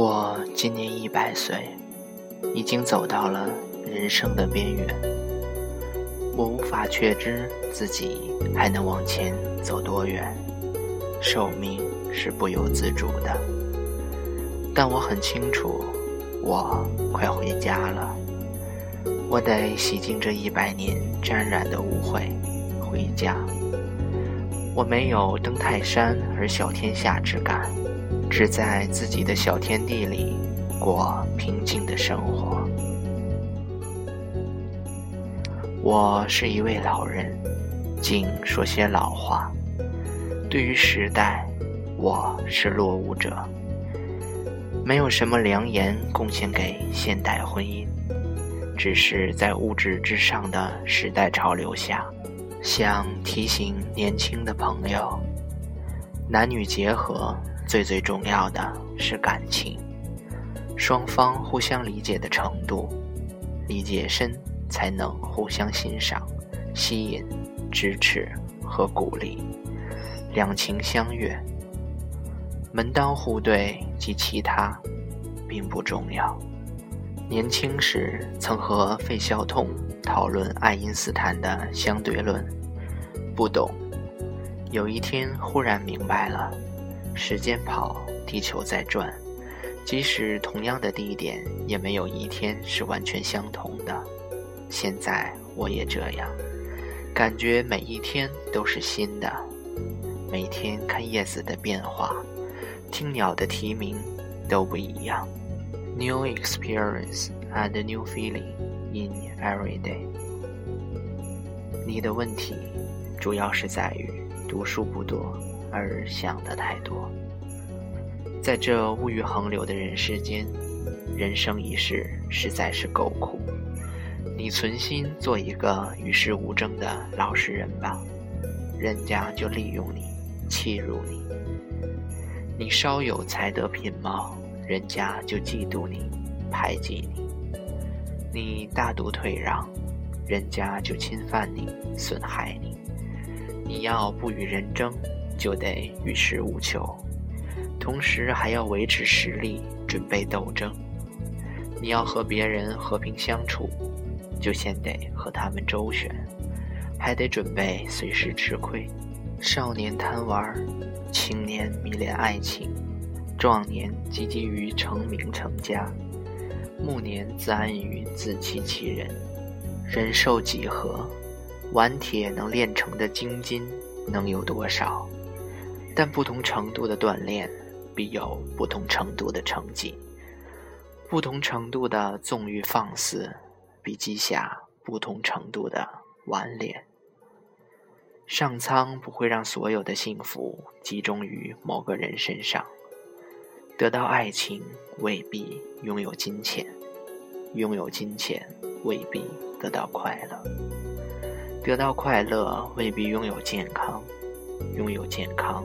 我今年一百岁，已经走到了人生的边缘。我无法确知自己还能往前走多远，寿命是不由自主的。但我很清楚，我快回家了。我得洗净这一百年沾染的污秽，回家。我没有登泰山而小天下之感。只在自己的小天地里过平静的生活。我是一位老人，竟说些老话。对于时代，我是落伍者，没有什么良言贡献给现代婚姻，只是在物质之上的时代潮流下，想提醒年轻的朋友：男女结合。最最重要的是感情，双方互相理解的程度，理解深才能互相欣赏、吸引、支持和鼓励，两情相悦。门当户对及其他，并不重要。年轻时曾和费孝通讨论爱因斯坦的相对论，不懂，有一天忽然明白了。时间跑，地球在转，即使同样的地点，也没有一天是完全相同的。现在我也这样，感觉每一天都是新的。每天看叶子的变化，听鸟的啼鸣，都不一样。New experience and new feeling in every day。你的问题，主要是在于读书不多。而想的太多，在这物欲横流的人世间，人生一世实在是够苦。你存心做一个与世无争的老实人吧，人家就利用你，欺辱你；你稍有才德品貌，人家就嫉妒你，排挤你；你大度退让，人家就侵犯你，损害你。你要不与人争。就得与世无求，同时还要维持实力，准备斗争。你要和别人和平相处，就先得和他们周旋，还得准备随时吃亏。少年贪玩，青年迷恋爱情，壮年积极于成名成家，暮年自安于自欺欺人。人寿几何？顽铁能炼成的精金能有多少？但不同程度的锻炼，必有不同程度的成绩；不同程度的纵欲放肆，必积下不同程度的顽劣。上苍不会让所有的幸福集中于某个人身上。得到爱情未必拥有金钱，拥有金钱未必得到快乐，得到快乐未必拥有健康，拥有健康。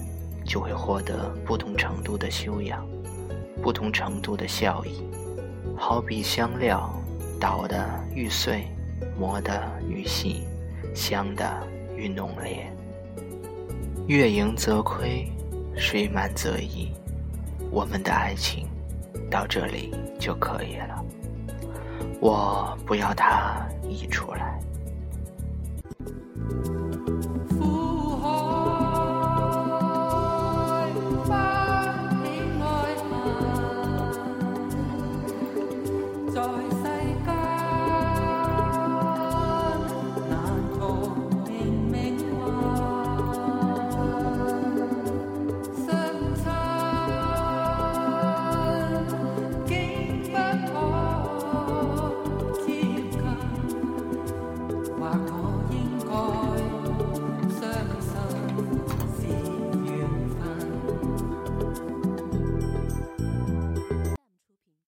就会获得不同程度的修养，不同程度的效益。好比香料，捣得愈碎，磨得愈细，香的愈浓烈。月盈则亏，水满则溢。我们的爱情到这里就可以了，我不要它溢出来。